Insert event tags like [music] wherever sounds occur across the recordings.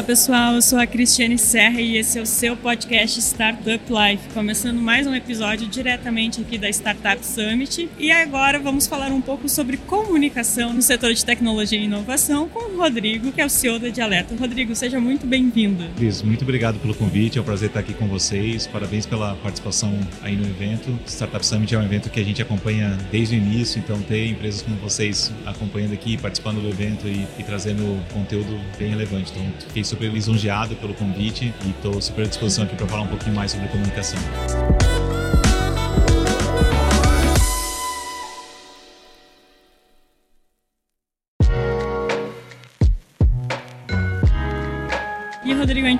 Fala pessoal, eu sou a Cristiane Serra e esse é o seu podcast Startup Life, começando mais um episódio diretamente aqui da Startup Summit. E agora vamos falar um pouco sobre comunicação no setor de tecnologia e inovação com o Rodrigo, que é o CEO da Dialeto. Rodrigo, seja muito bem-vindo. Cris, muito obrigado pelo convite, é um prazer estar aqui com vocês. Parabéns pela participação aí no evento. Startup Summit é um evento que a gente acompanha desde o início, então ter empresas como vocês acompanhando aqui, participando do evento e, e trazendo conteúdo bem relevante. Então, Fiquei super lisonjeado pelo convite e estou super à disposição aqui para falar um pouquinho mais sobre comunicação.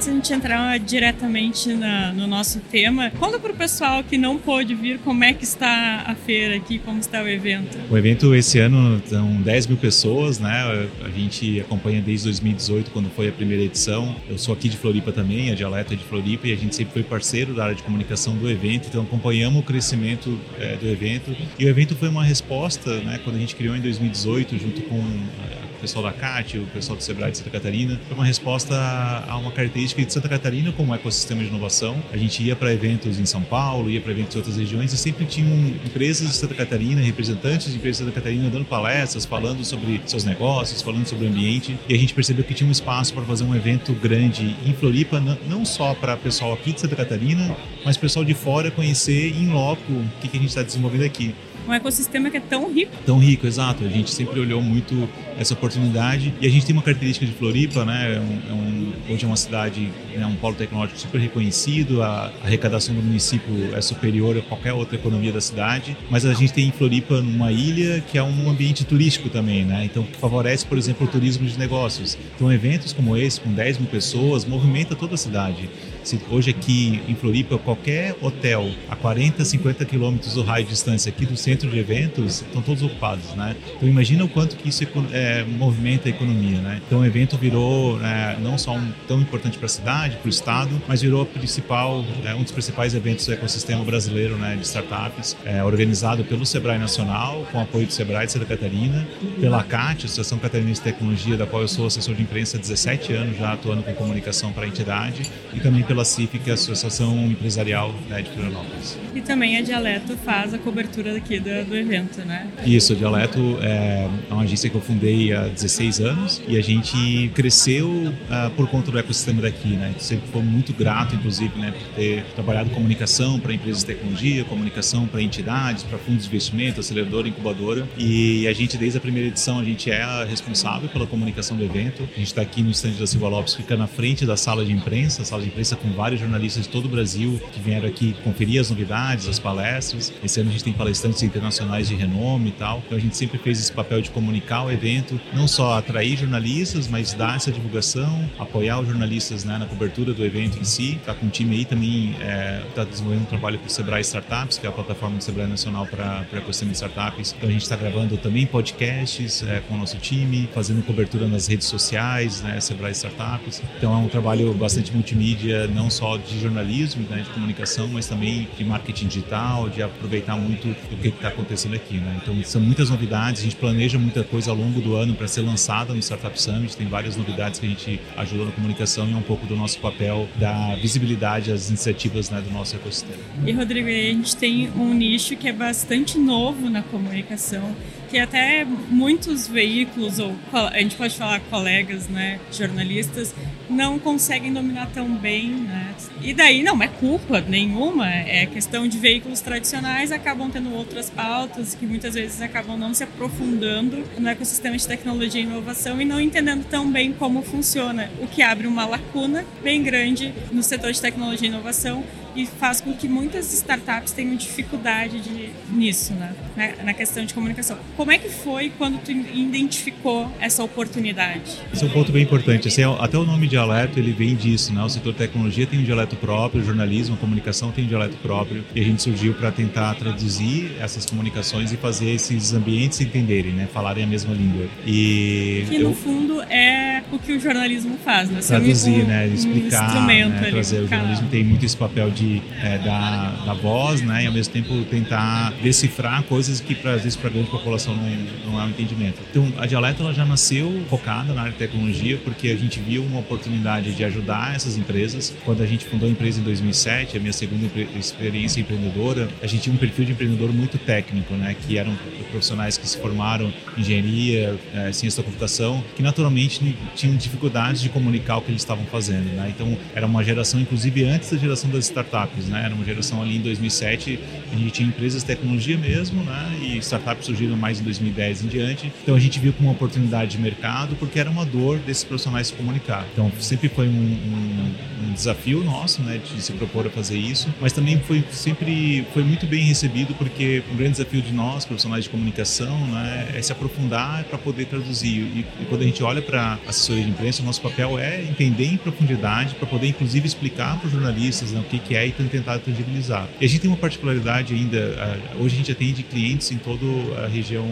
Antes a gente entrar diretamente na, no nosso tema, conta para o pessoal que não pôde vir como é que está a feira aqui, como está o evento. O evento esse ano são 10 mil pessoas, né? A gente acompanha desde 2018, quando foi a primeira edição. Eu sou aqui de Floripa também, a Dialeto é de Floripa, e a gente sempre foi parceiro da área de comunicação do evento, então acompanhamos o crescimento é, do evento. E o evento foi uma resposta, né? Quando a gente criou em 2018, junto com o pessoal da CAT, o pessoal do Sebrae de Santa Catarina, foi uma resposta a uma característica de Santa Catarina como ecossistema de inovação. A gente ia para eventos em São Paulo, ia para eventos em outras regiões e sempre tinham empresas de Santa Catarina, representantes de empresas de Santa Catarina dando palestras, falando sobre seus negócios, falando sobre o ambiente. E a gente percebeu que tinha um espaço para fazer um evento grande em Floripa, não só para pessoal aqui de Santa Catarina, mas pessoal de fora conhecer em loco o que a gente está desenvolvendo aqui um ecossistema que é tão rico. Tão rico, exato. A gente sempre olhou muito essa oportunidade e a gente tem uma característica de Floripa, né? É um, é hoje é uma cidade, é um polo tecnológico super reconhecido, a, a, arrecadação do município é superior a qualquer outra economia da cidade, mas a gente tem em Floripa uma ilha que é um ambiente turístico também, né? Então que favorece, por exemplo, o turismo de negócios. Então eventos como esse, com 10 mil pessoas, movimenta toda a cidade. Se hoje aqui em Floripa, qualquer hotel a 40, 50 quilômetros do raio de distância aqui do centro de eventos estão todos ocupados, né? Então imagina o quanto que isso é, movimenta a economia, né? Então o evento virou é, não só um, tão importante para a cidade, para o estado, mas virou principal, é, um dos principais eventos do ecossistema brasileiro, né, de startups, é, organizado pelo Sebrae Nacional, com apoio do Sebrae de Santa Catarina, pela CAT, Associação Catarinense de Tecnologia, da qual eu sou assessor de imprensa há 17 anos já atuando com comunicação para a entidade, e também pela CIF, que é a Associação Empresarial né, de Florianópolis. E também a Dialeto faz a cobertura aqui do, do evento, né? Isso, a Dialeto é uma agência que eu fundei há 16 anos e a gente cresceu uh, por conta do ecossistema daqui, né? Sempre foi muito grato, inclusive, né, por ter trabalhado comunicação para empresas de tecnologia, comunicação para entidades, para fundos de investimento, aceleradora, incubadora. E a gente, desde a primeira edição, a gente é responsável pela comunicação do evento. A gente está aqui no estande da Silva Lopes, fica na frente da sala de imprensa, a sala de imprensa com vários jornalistas de todo o Brasil que vieram aqui conferir as novidades, as palestras. Esse ano a gente tem palestrantes internacionais de renome e tal. Então a gente sempre fez esse papel de comunicar o evento, não só atrair jornalistas, mas dar essa divulgação, apoiar os jornalistas né, na cobertura do evento em si. Está com um time aí também, é, tá desenvolvendo um trabalho para o Sebrae Startups, que é a plataforma do Sebrae Nacional para o ecossistema de startups. Então a gente está gravando também podcasts é, com o nosso time, fazendo cobertura nas redes sociais, né, Sebrae Startups. Então é um trabalho bastante multimídia, não só de jornalismo, né, de comunicação, mas também de marketing digital, de aproveitar muito o que está acontecendo aqui. Né? Então são muitas novidades, a gente planeja muita coisa ao longo do ano para ser lançada no Startup Summit, tem várias novidades que a gente ajuda na comunicação e é um pouco do nosso papel da visibilidade às iniciativas né, do nosso ecossistema. E Rodrigo, a gente tem um nicho que é bastante novo na comunicação, que até muitos veículos, ou a gente pode falar colegas, né, jornalistas, não conseguem dominar tão bem, né? E daí não é culpa nenhuma, é questão de veículos tradicionais acabam tendo outras pautas que muitas vezes acabam não se aprofundando no ecossistema de tecnologia e inovação e não entendendo tão bem como funciona, o que abre uma lacuna bem grande no setor de tecnologia e inovação e faz com que muitas startups tenham dificuldade de, nisso, né? na questão de comunicação. Como é que foi quando tu identificou essa oportunidade? Esse é um ponto bem importante. Assim, até o nome dialeto ele vem disso, né? O setor tecnologia tem um dialeto próprio, o jornalismo, a comunicação tem um dialeto próprio e a gente surgiu para tentar traduzir essas comunicações e fazer esses ambientes se entenderem, né? Falarem a mesma língua. E que no eu... fundo é o que o jornalismo faz, né? Traduzir, um, né? Explicar, um né? trazer. O jornalismo tem muito esse papel de é, da, da voz, né? E ao mesmo tempo tentar decifrar coisas que para vezes para a grande população não, não há um entendimento. Então a Dialeto ela já nasceu focada na área de tecnologia porque a gente viu uma oportunidade de ajudar essas empresas. Quando a gente fundou a empresa em 2007, a minha segunda experiência empreendedora, a gente tinha um perfil de empreendedor muito técnico, né? Que eram profissionais que se formaram em engenharia, é, ciência da computação, que naturalmente tinham dificuldades de comunicar o que eles estavam fazendo, né? Então era uma geração, inclusive antes da geração das startups, né? Era uma geração ali em 2007, a gente tinha empresas de tecnologia mesmo, né? E startups surgiram mais em 2010 em diante. Então a gente viu como uma oportunidade de mercado porque era uma dor desses profissionais se comunicar. Então sempre foi um, um, um desafio nosso, né? De se propor a fazer isso, mas também foi sempre foi muito bem recebido porque um grande desafio de nós, profissionais de comunicação, né? É se aprofundar para poder traduzir. E, e quando a gente olha para assessoria de imprensa, o nosso papel é entender em profundidade para poder inclusive explicar para os jornalistas né, o que, que é e tentar tangibilizar. E a gente tem uma particularidade ainda, hoje a gente atende clientes em toda a região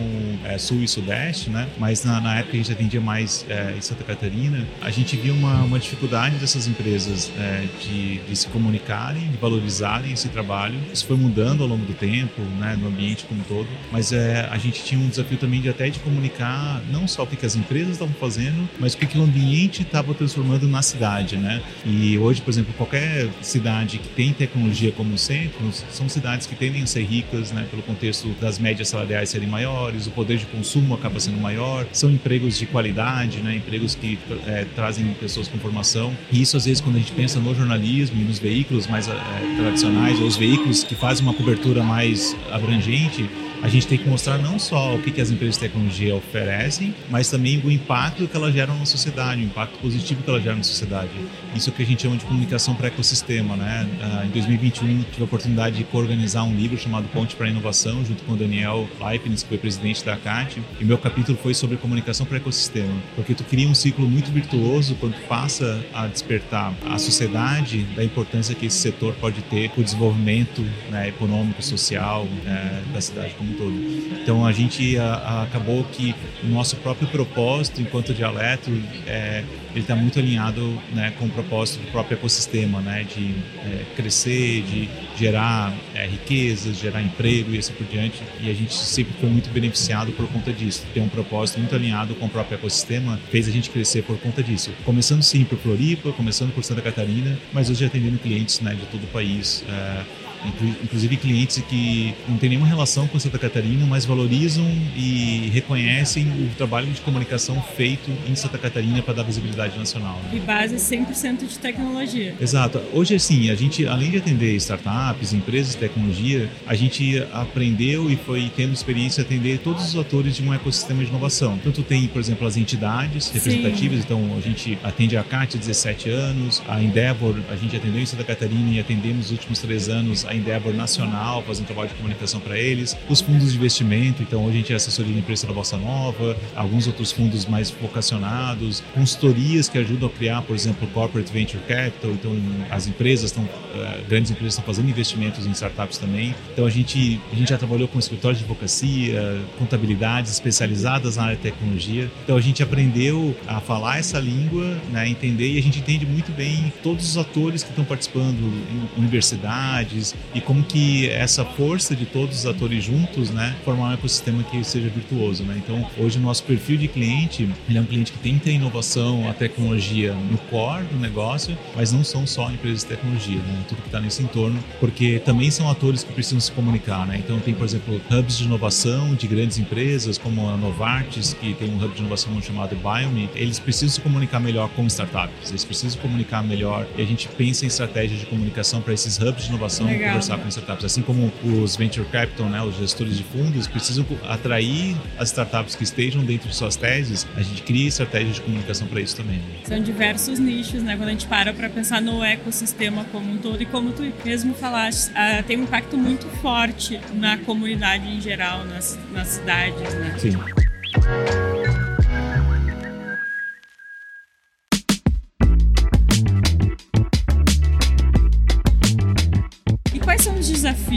é, sul e sudeste, né? Mas na, na, época a gente atendia mais é, em Santa Catarina. A gente via uma, uma dificuldade dessas empresas é, de, de, se comunicarem, de valorizarem esse trabalho. Isso foi mudando ao longo do tempo, né? No ambiente como um todo. Mas é, a gente tinha um desafio também de até de comunicar não só o que, que as empresas estavam fazendo, mas o que, que o ambiente estava transformando na cidade, né? E hoje, por exemplo, qualquer cidade que tem tecnologia como centro, são cidades que tendem a ser ricas, né? Pelo contexto das médias salariais serem maiores, o poder de consumo acaba sendo maior, são empregos de qualidade, né? empregos que é, trazem pessoas com formação. E isso, às vezes, quando a gente pensa no jornalismo e nos veículos mais é, tradicionais, ou os veículos que fazem uma cobertura mais abrangente, a gente tem que mostrar não só o que, que as empresas de tecnologia oferecem, mas também o impacto que elas geram na sociedade, o impacto positivo que elas geram na sociedade. Isso é que a gente chama de comunicação para ecossistema. Né? Uh, em 2021, tive a oportunidade de co-organizar um livro chamado Ponte para a Inovação, junto com o Daniel Leibniz, que foi presidente da CAT, e meu capítulo foi sobre comunicação para ecossistema, porque tu cria um ciclo muito virtuoso quando passa a despertar a sociedade da importância que esse setor pode ter para o desenvolvimento né, econômico, social né, da cidade como um todo. Então a gente a, a, acabou que o nosso próprio propósito enquanto dialeto é, ele está muito alinhado né, com o propósito do próprio ecossistema, né, de é, crescer, de gerar é, riquezas, gerar emprego e assim por diante. E a gente sempre foi muito beneficiado por conta disso. Ter um propósito muito alinhado com o próprio ecossistema fez a gente crescer por conta disso. Começando sim por Floripa, começando por Santa Catarina, mas hoje atendendo clientes né, de todo o país. É, inclusive clientes que não têm nenhuma relação com Santa Catarina, mas valorizam e reconhecem o trabalho de comunicação feito em Santa Catarina para dar visibilidade nacional. Né? E base 100% de tecnologia. Exato. Hoje, assim, a gente, além de atender startups, empresas de tecnologia, a gente aprendeu e foi tendo experiência de atender todos os atores de um ecossistema de inovação. Tu tem, por exemplo, as entidades representativas, Sim. então a gente atende a CAT há 17 anos, a Endeavor, a gente atendeu em Santa Catarina e atendemos nos últimos três anos a Endeavor Nacional, fazendo trabalho de comunicação para eles, os fundos de investimento, então hoje a gente é assessoria de imprensa da Bossa Nova, alguns outros fundos mais vocacionados, consultorias que ajudam a criar, por exemplo, Corporate Venture Capital, então as empresas estão, uh, grandes empresas estão fazendo investimentos em startups também, então a gente, a gente já trabalhou com escritórios de advocacia, contabilidades especializadas na área de tecnologia, então a gente aprendeu a falar essa língua, né, entender e a gente entende muito bem todos os atores que estão participando, universidades, e como que essa força de todos os atores juntos, né, formar um ecossistema que seja virtuoso, né? Então, hoje o nosso perfil de cliente, ele é um cliente que que ter inovação, a tecnologia no core do negócio, mas não são só empresas de tecnologia, né? Tudo que está nesse entorno, porque também são atores que precisam se comunicar, né? Então, tem, por exemplo, hubs de inovação de grandes empresas, como a Novartis, que tem um hub de inovação chamado Biome, eles precisam se comunicar melhor com startups, eles precisam se comunicar melhor e a gente pensa em estratégias de comunicação para esses hubs de inovação Legal conversar com startups. Assim como os venture capital, né, os gestores de fundos, precisam atrair as startups que estejam dentro de suas teses, a gente cria estratégias de comunicação para isso também. São diversos nichos, né? Quando a gente para para pensar no ecossistema como um todo e como tu mesmo falaste, uh, tem um impacto muito forte na comunidade em geral, nas, nas cidades, né? Sim.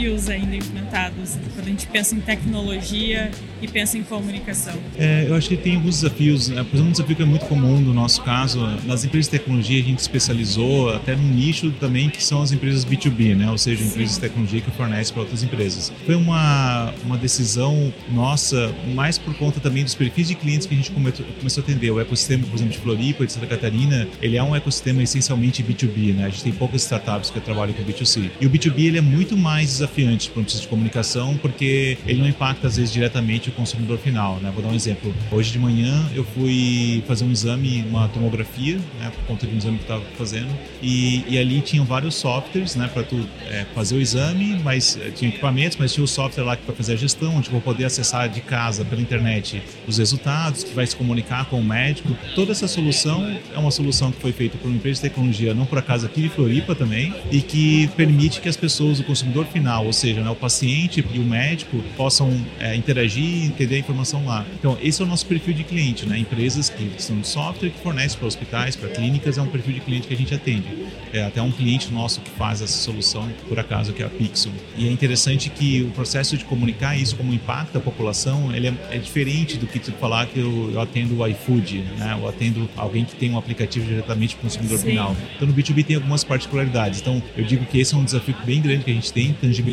Desafios ainda enfrentados quando a gente pensa em tecnologia e pensa em comunicação? É, eu acho que tem alguns desafios. Né? Por exemplo, um desafio que é muito comum no nosso caso, nas empresas de tecnologia a gente especializou até num nicho também que são as empresas B2B, né? ou seja, empresas de tecnologia que fornecem para outras empresas. Foi uma, uma decisão nossa, mais por conta também dos perfis de clientes que a gente começou a atender. O ecossistema, por exemplo, de Floripa, de Santa Catarina, ele é um ecossistema essencialmente B2B. Né? A gente tem poucas startups que trabalham com B2C. E o B2B ele é muito mais desafiante para um de comunicação porque ele não impacta às vezes diretamente o consumidor final. Né? Vou dar um exemplo. Hoje de manhã eu fui fazer um exame, uma tomografia, né, por conta de um exame que estava fazendo, e, e, ali tinham vários softwares né, para tu é, fazer o exame, mas é, tinha equipamentos, mas tinha o software lá para fazer a gestão, onde eu vou poder acessar de casa pela internet os resultados, que vai se comunicar com o médico. Toda essa solução é uma solução que foi feita por uma empresa de tecnologia, não por acaso aqui de Floripa também, e que permite que as pessoas, o consumidor final, ou seja, né, o paciente e o médico possam é, interagir e entender a informação lá. Então, esse é o nosso perfil de cliente, né? Empresas que são de software que fornecem para hospitais, para clínicas, é um perfil de cliente que a gente atende. É até um cliente nosso que faz essa solução, por acaso, que é a Pixel. E é interessante que o processo de comunicar isso como impacta a população, ele é, é diferente do que tu falar que eu, eu atendo o iFood, né? Eu atendo alguém que tem um aplicativo diretamente para o consumidor Sim. final. Então, no B2B tem algumas particularidades. Então, eu digo que esse é um desafio bem grande que a gente tem, tangibilizar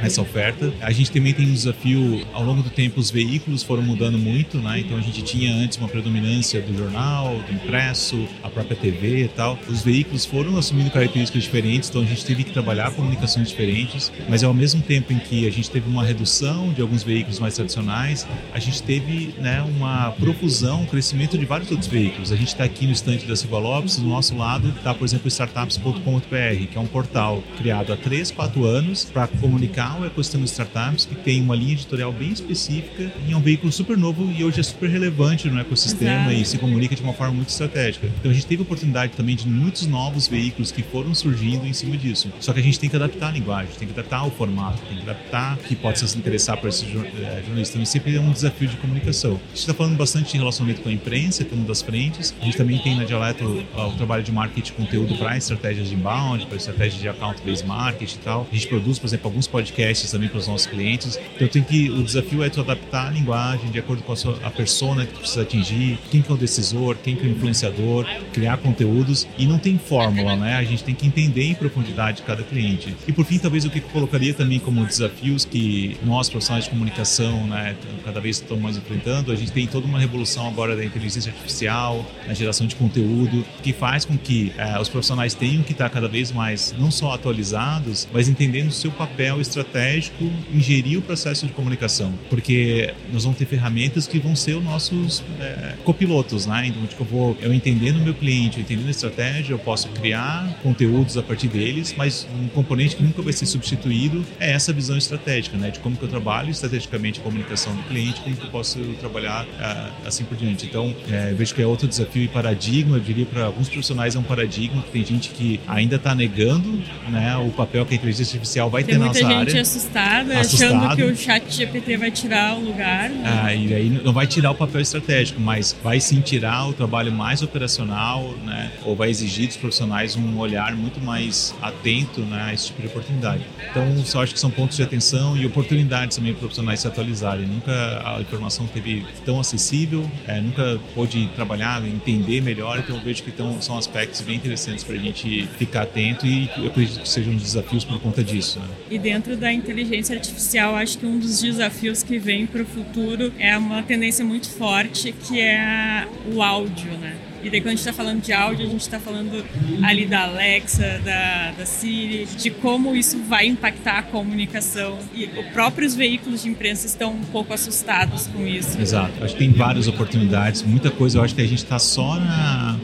essa oferta. A gente também tem um desafio, ao longo do tempo, os veículos foram mudando muito, né? Então a gente tinha antes uma predominância do jornal, do impresso, a própria TV e tal. Os veículos foram assumindo características diferentes, então a gente teve que trabalhar comunicações diferentes, mas ao mesmo tempo em que a gente teve uma redução de alguns veículos mais tradicionais, a gente teve né, uma profusão, um crescimento de vários outros veículos. A gente está aqui no estande da Silva Lopes, do nosso lado está, por exemplo, startups.com.br, que é um portal criado há 3, 4 anos para comunicar o ecossistema de startups, que tem uma linha editorial bem específica e é um veículo super novo e hoje é super relevante no ecossistema Exato. e se comunica de uma forma muito estratégica. Então a gente teve a oportunidade também de muitos novos veículos que foram surgindo em cima disso. Só que a gente tem que adaptar a linguagem, tem que adaptar o formato, tem que adaptar o que pode se interessar para esse eh, jornalista. Então sempre é um desafio de comunicação. A gente está falando bastante de relacionamento com a imprensa, que é uma das frentes. A gente também tem na Dialeto o trabalho de marketing de conteúdo para estratégias de inbound, para estratégias de account-based marketing e tal. A gente produz, por exemplo, alguns podcasts também para os nossos clientes. Então tem que o desafio é tu adaptar a linguagem de acordo com a, sua, a persona que tu precisa atingir, quem que é o decisor, quem que é o influenciador, criar conteúdos e não tem fórmula, né? A gente tem que entender em profundidade cada cliente. E por fim, talvez o que eu colocaria também como desafios que nós profissionais de comunicação, né, cada vez estamos mais enfrentando, a gente tem toda uma revolução agora da inteligência artificial, na geração de conteúdo, que faz com que eh, os profissionais tenham que estar cada vez mais não só atualizados, mas entendendo o seu papel estratégico estratégico ingerir o processo de comunicação, porque nós vamos ter ferramentas que vão ser os nossos é, copilotos, né? Então, tipo, eu vou, eu entendendo o meu cliente, entendendo a estratégia, eu posso criar conteúdos a partir deles, mas um componente que nunca vai ser substituído é essa visão estratégica, né? De como que eu trabalho estrategicamente a comunicação do cliente, como que eu posso trabalhar uh, assim por diante. Então, é, vejo que é outro desafio e paradigma, eu diria para alguns profissionais é um paradigma, que tem gente que ainda está negando, né, o papel que a inteligência artificial vai tem ter nossa área assustada, Assustado. achando que o chat GPT vai tirar o lugar. Né? Ah, e aí não vai tirar o papel estratégico, mas vai sim tirar o trabalho mais operacional, né? Ou vai exigir dos profissionais um olhar muito mais atento né, a esse tipo de oportunidade. Então, só acho que são pontos de atenção e oportunidades também para profissionais se atualizarem. Nunca a informação teve tão acessível, é, nunca pôde trabalhar, entender melhor, então eu vejo que tão, são aspectos bem interessantes para a gente ficar atento e eu acredito que sejam desafios por conta disso. E dentro da inteligência artificial, acho que um dos desafios que vem para o futuro é uma tendência muito forte que é o áudio, né? E daí quando a gente está falando de áudio, a gente está falando ali da Alexa, da, da Siri, de como isso vai impactar a comunicação. E os próprios veículos de imprensa estão um pouco assustados com isso. Exato. Acho que tem várias oportunidades, muita coisa. Eu acho que a gente está só na,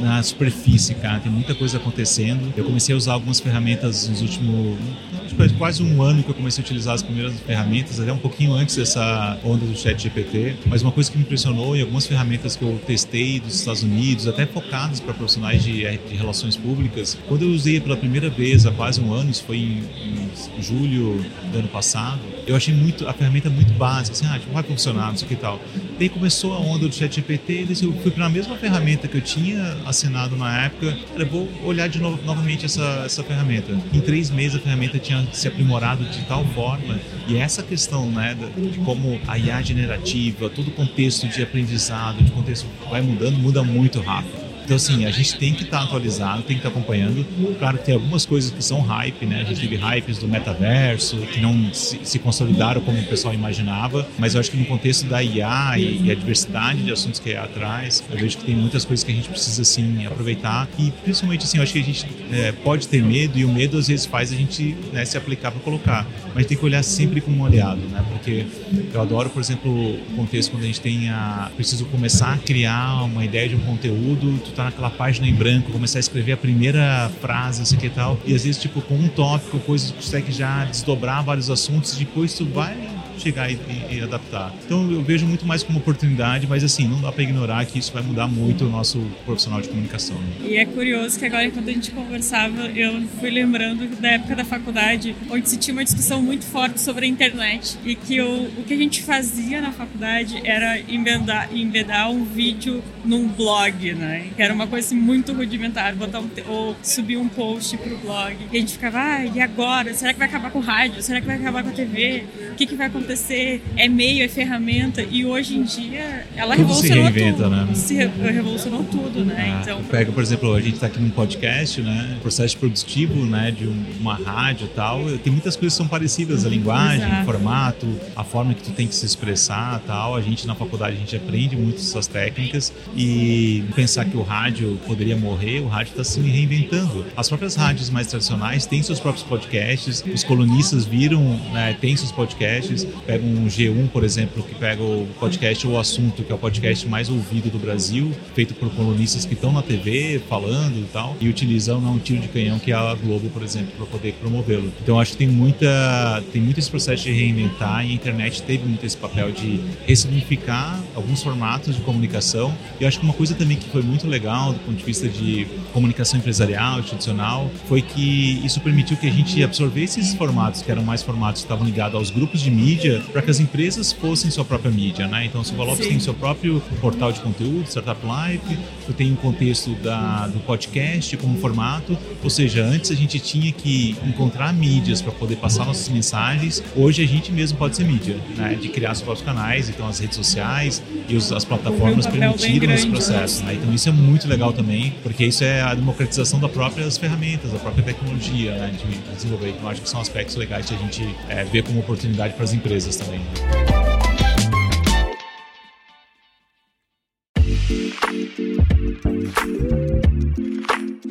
na superfície, cara. Tem muita coisa acontecendo. Eu comecei a usar algumas ferramentas nos últimos faz quase um ano que eu comecei a utilizar as primeiras ferramentas, até um pouquinho antes dessa onda do chat GPT, mas uma coisa que me impressionou em algumas ferramentas que eu testei dos Estados Unidos, até focadas para profissionais de, de, relações públicas, quando eu usei pela primeira vez há quase um ano, isso foi em, em julho do ano passado, eu achei muito a ferramenta muito básica, assim, ah, tipo, vai funcionar, não sei o que e tal. Daí começou a onda do chat GPT, eu fui para a mesma ferramenta que eu tinha assinado na época, eu vou olhar de novo, novamente essa, essa ferramenta. Em três meses a ferramenta tinha se aprimorado de tal forma e essa questão né, de como a IA generativa, todo o contexto de aprendizado, de contexto vai mudando, muda muito rápido. Então, assim, a gente tem que estar tá atualizado, tem que estar tá acompanhando. Claro que tem algumas coisas que são hype, né? A gente teve hypes do metaverso, que não se, se consolidaram como o pessoal imaginava, mas eu acho que no contexto da IA e, e, a diversidade de assuntos que a IA traz, eu vejo que tem muitas coisas que a gente precisa, assim, aproveitar. E, principalmente, assim, eu acho que a gente é, pode ter medo e o medo, às vezes, faz a gente né, se aplicar para colocar. Mas tem que olhar sempre com um olhado, né? Porque eu adoro, por exemplo, o contexto quando a gente tem a... Preciso começar a criar uma ideia de um conteúdo, tá naquela página em branco, começar a escrever a primeira frase, isso aqui e tal. E às vezes, tipo, com um tópico, coisas que consegue já desdobrar vários assuntos, depois tu vai chegar e, e, adaptar. Então eu vejo muito mais como oportunidade, mas assim, não dá para ignorar que isso vai mudar muito o nosso profissional de comunicação. E é curioso que agora, enquanto a gente conversava, eu fui lembrando da época da faculdade, onde se tinha uma discussão muito forte sobre a internet e que o, o que a gente fazia na faculdade era embedar, embedar um vídeo num blog, né? Que era uma coisa assim, muito rudimentar, botar um, ou subir um post pro blog. E a gente ficava, ah, e agora? Será que vai acabar com o rádio? Será que vai acabar com a TV? O que, que vai acontecer? é meio, é ferramenta, e hoje em dia ela tudo revolucionou se reinventa, tudo. Né? Se revolucionou tudo, né? Ah, então... Pega, por exemplo, a gente está aqui num podcast, né? Processo produtivo, né? De uma rádio e tal. Tem muitas coisas que são parecidas, a linguagem, Exato. o formato, a forma que tu tem que se expressar tal. A gente na faculdade a gente aprende muito essas técnicas e pensar que o rádio poderia morrer, o rádio está se reinventando. As próprias rádios mais tradicionais têm seus próprios podcasts, os colunistas viram, né, têm seus podcasts, pega um G1, por exemplo, que pega o podcast O Assunto, que é o podcast mais ouvido do Brasil, feito por colunistas que estão na TV falando e tal, e utilizam um tiro de canhão que é a Globo, por exemplo, para poder promovê-lo. Então acho que tem muita tem muito esse processo de reinventar e a internet teve muito esse papel de ressignificar alguns formatos de comunicação. E acho que uma coisa também que foi muito legal do ponto de vista de comunicação empresarial, institucional, foi que isso permitiu que a gente absorvesse esses formatos que eram mais formatos que estavam ligados aos grupos de mídia para que as empresas fossem sua própria mídia, né? Então, o Lopes tem seu próprio portal de conteúdo, Startup Life, tu tem o um contexto da, do podcast como formato, ou seja, antes a gente tinha que encontrar mídias para poder passar nossas mensagens, hoje a gente mesmo pode ser mídia, né? De criar os próprios canais, então as redes sociais e os, as plataformas um permitiram esse processo, né? Então isso é muito legal também, porque isso é a democratização das próprias ferramentas, da própria tecnologia, né? De desenvolver. Então acho que são aspectos legais que a gente é, vê como oportunidade para as empresas empresas também.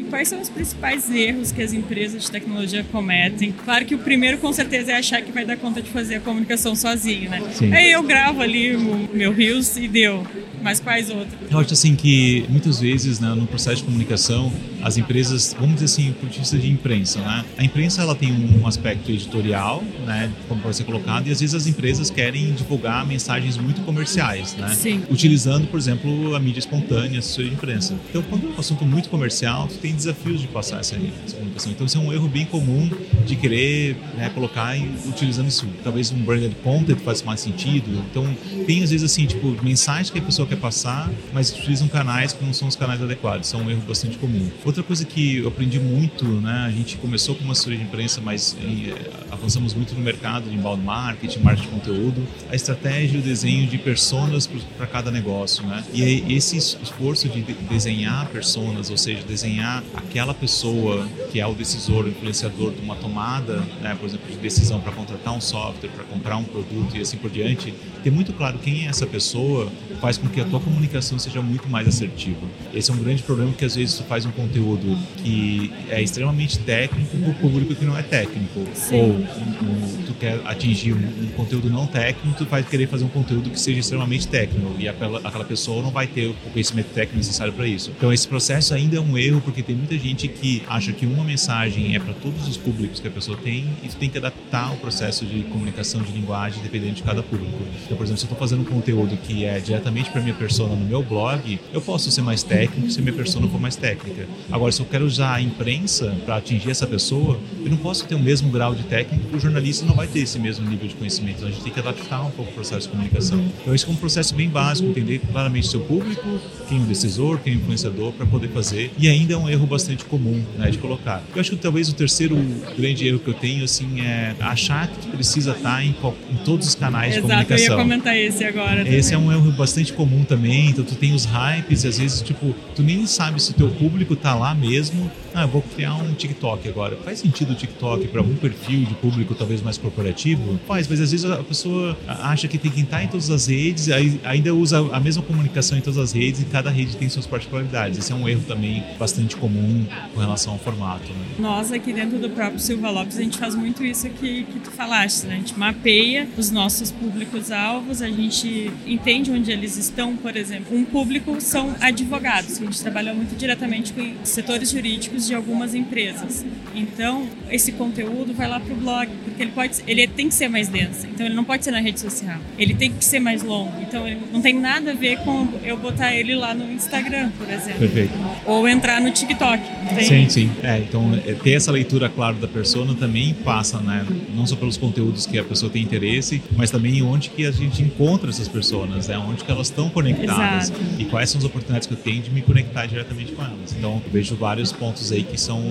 quais são os principais erros que as empresas de tecnologia cometem? Claro que o primeiro, com certeza, é achar que vai dar conta de fazer a comunicação sozinho, né? Sim. Aí eu gravo ali o meu Reels e deu. Mas quais outros? Eu acho assim que muitas vezes, né, no processo de comunicação, as empresas, vamos dizer assim, por vista de imprensa, né? A imprensa ela tem um aspecto editorial, né, como pode ser colocado, e às vezes as empresas querem divulgar mensagens muito comerciais, né? Sim. Utilizando, por exemplo, a mídia espontânea, a assessoria de imprensa. Então, quando é um assunto muito comercial, tu tem desafios de passar essa, essa comunicação. Então, isso é um erro bem comum de querer né, colocar e utilizando isso. Talvez um branded content faz mais sentido. Então, tem às vezes assim, tipo, mensagens que a pessoa quer passar, mas utilizam canais que não são os canais adequados. Isso é um erro bastante comum. Outra coisa que eu aprendi muito, né? A gente começou com uma assessoria de imprensa, mas eh, avançamos muito no mercado de inbound marketing, marketing de conteúdo, a estratégia e o desenho de personas para cada negócio, né? E esse esforço de desenhar personas, ou seja, desenhar aquela pessoa que é o decisor, o influenciador de uma tomada, né, por exemplo, de decisão para contratar um software, para comprar um produto e assim por diante, ter muito claro quem é essa pessoa faz com que a tua comunicação seja muito mais assertiva. Esse é um grande problema que às vezes tu faz um conteúdo que é extremamente técnico para o público que não é técnico. Sim. Ou um, tu quer atingir um, conteúdo não técnico, tu vai querer fazer um conteúdo que seja extremamente técnico e aquela, aquela pessoa não vai ter o conhecimento técnico necessário para isso. Então esse processo ainda é um erro porque tem muita gente que acha que uma mensagem é para todos os públicos que a pessoa tem e tu tem que adaptar o processo de comunicação de linguagem dependendo de cada público. Então, por exemplo, se eu estou fazendo um conteúdo que é diretamente para minha persona no meu blog, eu posso ser mais técnico se minha persona for mais técnica. Agora, se eu quero usar a imprensa para atingir essa pessoa, eu não posso ter o mesmo grau de técnico, o jornalista não vai ter esse mesmo nível de conhecimento. Então, a gente tem que adaptar um pouco o processo de comunicação. Então, esse é um processo bem básico, entender claramente seu público, quem é o decisor, quem é o influenciador, para poder fazer. E ainda é um erro bastante comum né, de colocar. Eu acho que talvez o terceiro grande erro que eu tenho assim é achar que precisa estar em, em todos os canais Exato, de comunicação. eu ia comentar esse agora. Esse também. é um erro bastante comum também. Então tu tem os hypes e às vezes tipo tu nem sabe se o teu público tá lá mesmo. Ah, eu vou criar um TikTok agora. Faz sentido o TikTok para algum perfil de público talvez mais corporativo? Faz, mas às vezes a pessoa acha que tem que estar em todas as redes, aí ainda usa a mesma comunicação em todas as redes e cada rede tem suas particularidades. Esse é um erro também bastante comum com relação ao formato. Né? Nós aqui dentro do próprio Silva Lopes a gente faz muito isso que, que tu falaste, né? A gente mapeia os nossos públicos-alvos, a gente entende onde eles estão, por exemplo. Um público são advogados, a gente trabalha muito diretamente com setores jurídicos de algumas empresas. Então, esse conteúdo vai lá para o blog, porque ele, pode, ele tem que ser mais denso, então ele não pode ser na rede social, ele tem que ser mais longo, então ele não tem nada a ver com eu botar ele lá no Instagram, por exemplo. Perfeito. Ou entrar no TikTok. Tem... Sim, sim. É, então, é, ter essa leitura, claro, da persona também passa, né? Não só pelos conteúdos que a pessoa tem interesse, mas também onde que a gente encontra essas pessoas, né? Onde que elas estão conectadas Exato. e quais são as oportunidades que eu tenho de me conectar diretamente com elas. Então, eu vejo vários pontos aí que são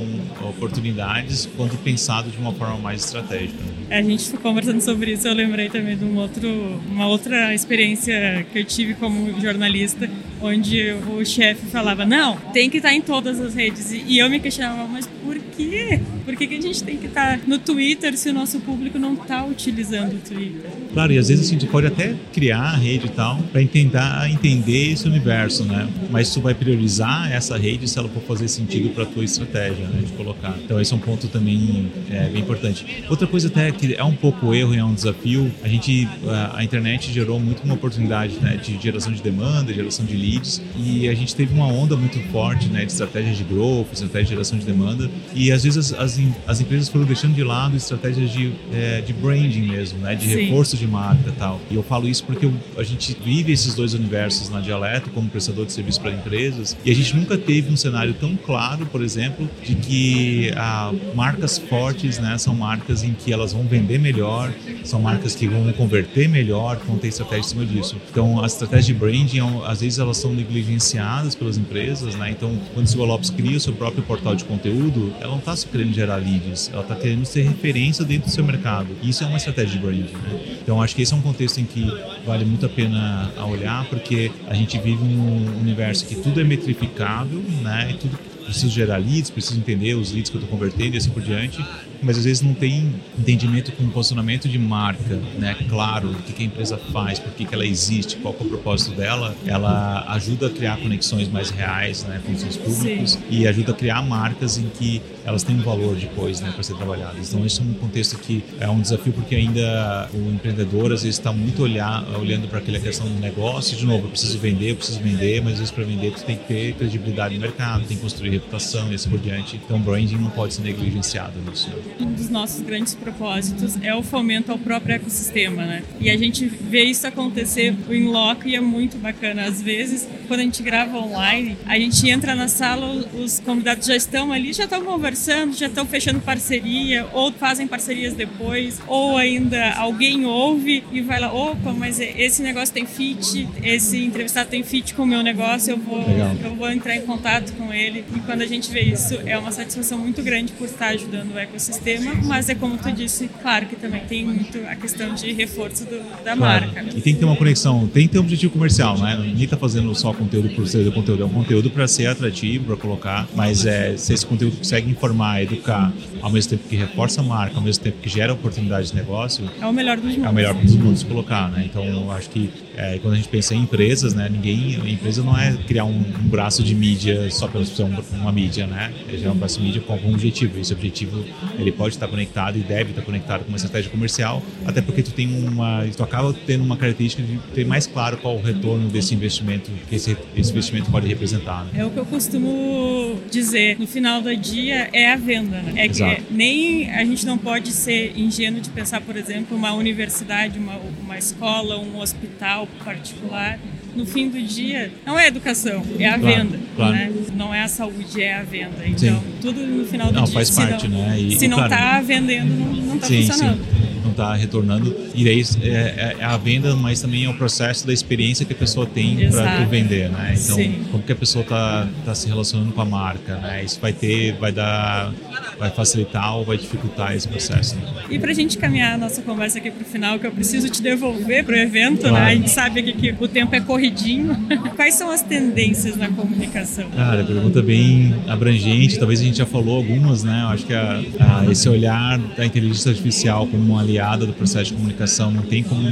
oportunidades quando pensado de uma forma mais estratégica. A gente ficou conversando sobre isso, eu lembrei também de um outro, uma outra experiência que eu tive como jornalista, onde o chefe falava, não, tem que estar em todas as redes. E eu me questionava, mas por quê? Por que, que a gente tem que estar no Twitter se o nosso público não está utilizando o Twitter? Claro, e às vezes assim, tu pode até criar a rede e tal para tentar entender esse universo, né? Mas tu vai priorizar essa rede se ela for fazer sentido para tua estratégia, né? De colocar. Então esse é um ponto também é, bem importante. Outra coisa até que é um pouco erro e é um desafio, a gente, a, a internet gerou muito uma oportunidade, né? De geração de demanda, geração de leads e a gente teve uma onda muito forte, né? De estratégia de growth, estratégia de geração de demanda e às vezes as, as, as empresas foram deixando de lado estratégias de, é, de branding mesmo, né? De Sim. reforço de marca e tal. E eu falo isso porque eu, a gente vive esses dois universos na Dialeto como prestador de serviço para empresas e a gente nunca teve um cenário tão claro, por exemplo, de que ah, marcas fortes, né? São marcas em que elas vão vender melhor, são marcas que vão converter melhor, que vão ter estratégia em cima disso. Então, as estratégias de branding, às vezes elas são negligenciadas pelas empresas, né? Então, quando o Silva Lopes cria o seu próprio portal de conteúdo, ela não está só querendo gerar leads, ela está querendo ser referência dentro do seu mercado. Isso é uma estratégia de branding, né? Então, acho que esse é um contexto em que vale muito a pena olhar, porque a gente vive num universo que tudo é metrificável, né? E tudo preciso gerar leads, preciso entender os leads que eu estou convertendo e assim por diante, mas às vezes não tem entendimento com posicionamento de marca, né? Claro, o que, que a empresa faz, por que, que ela existe, qual é o propósito dela, ela ajuda a criar conexões mais reais, né, com os seus públicos Sim. e ajuda a criar marcas em que elas têm um valor depois, né, para ser trabalhadas. Então esse é um contexto que é um desafio porque ainda o empreendedor às vezes está muito olhar, olhando para aquela questão do negócio, de novo, eu preciso vender, eu preciso vender, mas às vezes para vender tu tem que ter credibilidade no mercado, tem que construir reputação e assim por diante. Então branding não pode ser negligenciado nisso. Né? Um dos nossos grandes propósitos é o fomento ao próprio ecossistema, né? E a gente vê isso acontecer em loco e é muito bacana. Às vezes, quando a gente grava online, a gente entra na sala, os convidados já estão ali, já estão conversando, já estão fechando parceria, ou fazem parcerias depois, ou ainda alguém ouve e vai lá, opa, mas esse negócio tem fit, esse entrevistado tem fit com o meu negócio, eu vou, Legal. eu vou entrar em contato com ele. E quando a gente vê isso, é uma satisfação muito grande por estar ajudando o ecossistema. Ecossistema, mas é como tu disse, claro que também tem muito a questão de reforço do, da claro. marca. E tem que ter uma conexão, tem que ter um objetivo comercial, né? Ninguém está fazendo só conteúdo por ser conteúdo, é um conteúdo para ser atrativo, para colocar, mas é, se esse conteúdo consegue informar, educar, ao mesmo tempo que reforça a marca, ao mesmo tempo que gera oportunidade de negócio, é o melhor dos mundos. É o melhor dos mundos colocar, né? Então, eu acho que é, quando a gente pensa em empresas, né? Ninguém, a empresa não é criar um, um braço de mídia só pela ser uma mídia, né? É um braço de mídia com algum objetivo. Esse objetivo ele pode estar conectado e deve estar conectado com uma estratégia comercial, até porque tu tem uma, tu acaba tendo uma característica de ter mais claro qual o retorno desse investimento que esse, esse investimento pode representar. Né? É o que eu costumo dizer. No final do dia é a venda. Né? É Exato. que nem a gente não pode ser ingênuo de pensar, por exemplo, uma universidade, uma, uma escola, um hospital particular no fim do dia, não é educação, é a claro, venda. Claro. Né? Não é a saúde, é a venda. Então, sim. tudo no final do não, dia. Faz parte, não, né? E, se não está claro, vendendo, não está funcionando. Sim está retornando. E daí é, é, é, a venda, mas também é o processo da experiência que a pessoa tem para tu vender, né? Então, Sim. como que a pessoa está tá se relacionando com a marca, né? Isso vai ter, vai dar, vai facilitar ou vai dificultar esse processo. Né? E para a gente caminhar a nossa conversa aqui para o final, que eu preciso te devolver para o evento, claro. né? A gente sabe aqui que o tempo é corridinho. [laughs] Quais são as tendências na comunicação? Cara, pergunta bem abrangente. Talvez a gente já falou algumas, né? Eu acho que a, a, esse olhar da inteligência artificial como um aliado do processo de comunicação, não tem como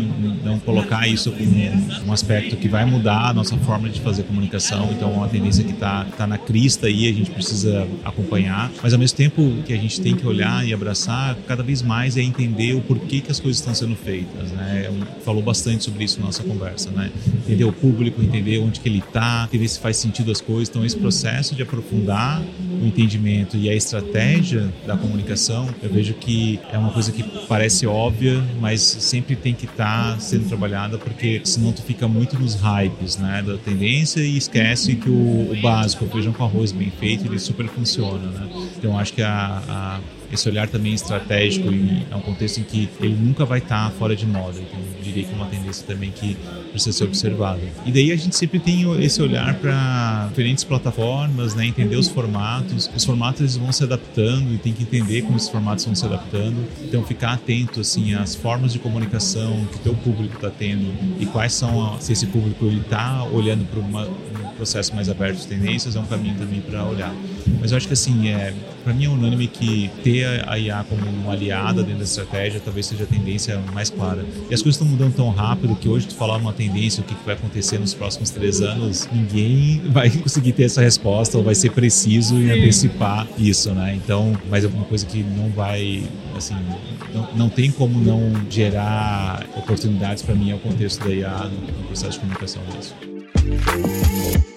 não colocar isso como um aspecto que vai mudar a nossa forma de fazer comunicação, então é uma tendência que está tá na crista aí, a gente precisa acompanhar, mas ao mesmo tempo que a gente tem que olhar e abraçar cada vez mais é entender o porquê que as coisas estão sendo feitas, né? Falou bastante sobre isso na nossa conversa, né? Entender o público, entender onde que ele está, entender se faz sentido as coisas, então esse processo de aprofundar o entendimento e a estratégia da comunicação, eu vejo que é uma coisa que parece óbvia, mas sempre tem que estar tá sendo trabalhada, porque senão tu fica muito nos hypes né, da tendência e esquece que o, o básico, o feijão com arroz bem feito, ele super funciona. Né? Então acho que a, a esse olhar também estratégico e é um contexto em que ele nunca vai estar fora de moda. Então, eu diria que é uma tendência também que precisa ser observada. E daí a gente sempre tem esse olhar para diferentes plataformas, né, entender os formatos. Os formatos eles vão se adaptando e tem que entender como esses formatos vão se adaptando. Então, ficar atento assim às formas de comunicação que o teu público está tendo e quais são se esse público está olhando para um processo mais aberto de tendências é um caminho também para olhar. Mas eu acho que assim é para mim é unânime que ter a IA como uma aliada dentro da estratégia talvez seja a tendência mais clara. E as coisas estão mudando tão rápido que hoje tu falar uma tendência, o que vai acontecer nos próximos três anos, ninguém [laughs] vai conseguir ter essa resposta ou vai ser preciso em antecipar isso, né? Então, mas é uma coisa que não vai, assim, não, não tem como não gerar oportunidades para mim é o contexto da IA no, processo de comunicação disso.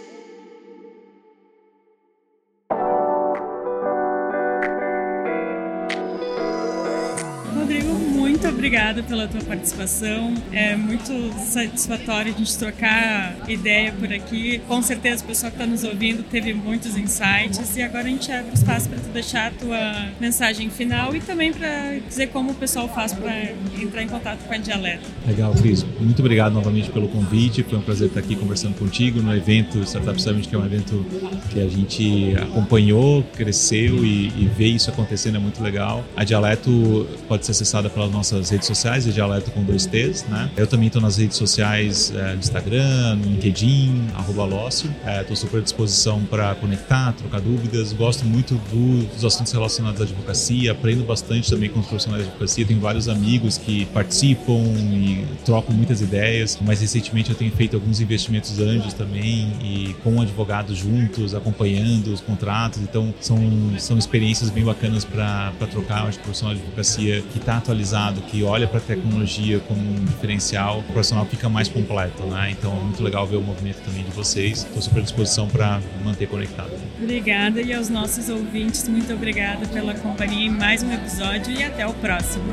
Obrigada pela tua participação. É muito satisfatório a gente trocar ideia por aqui. Com certeza o pessoal que está nos ouvindo teve muitos insights e agora a gente abre espaço para tu deixar a tua mensagem final e também para dizer como o pessoal faz para entrar em contato com a Dialeto. Legal, Cris. Muito obrigado novamente pelo convite. Foi um prazer estar aqui conversando contigo no evento Startup Summit, que é um evento que a gente acompanhou, cresceu e, e ver isso acontecendo é muito legal. A Dialeto pode ser acessada pelas nossas redes sociais, é Dialeto com dois T's, né? Eu também estou nas redes sociais é, no Instagram, no LinkedIn, arroba Lócio. Estou é, super à disposição para conectar, trocar dúvidas. Gosto muito do, dos assuntos relacionados à advocacia, aprendo bastante também com os profissionais de advocacia. Tenho vários amigos que participam e trocam muitas ideias. Mais recentemente eu tenho feito alguns investimentos anjos também e com advogados juntos, acompanhando os contratos. Então são, são experiências bem bacanas para trocar. Acho que o profissional de advocacia que está atualizado, que olha para a tecnologia como um diferencial, o profissional fica mais completo, né? Então é muito legal ver o movimento também de vocês. Estou super à disposição para manter conectado. Obrigada e aos nossos ouvintes, muito obrigada pela companhia em mais um episódio e até o próximo.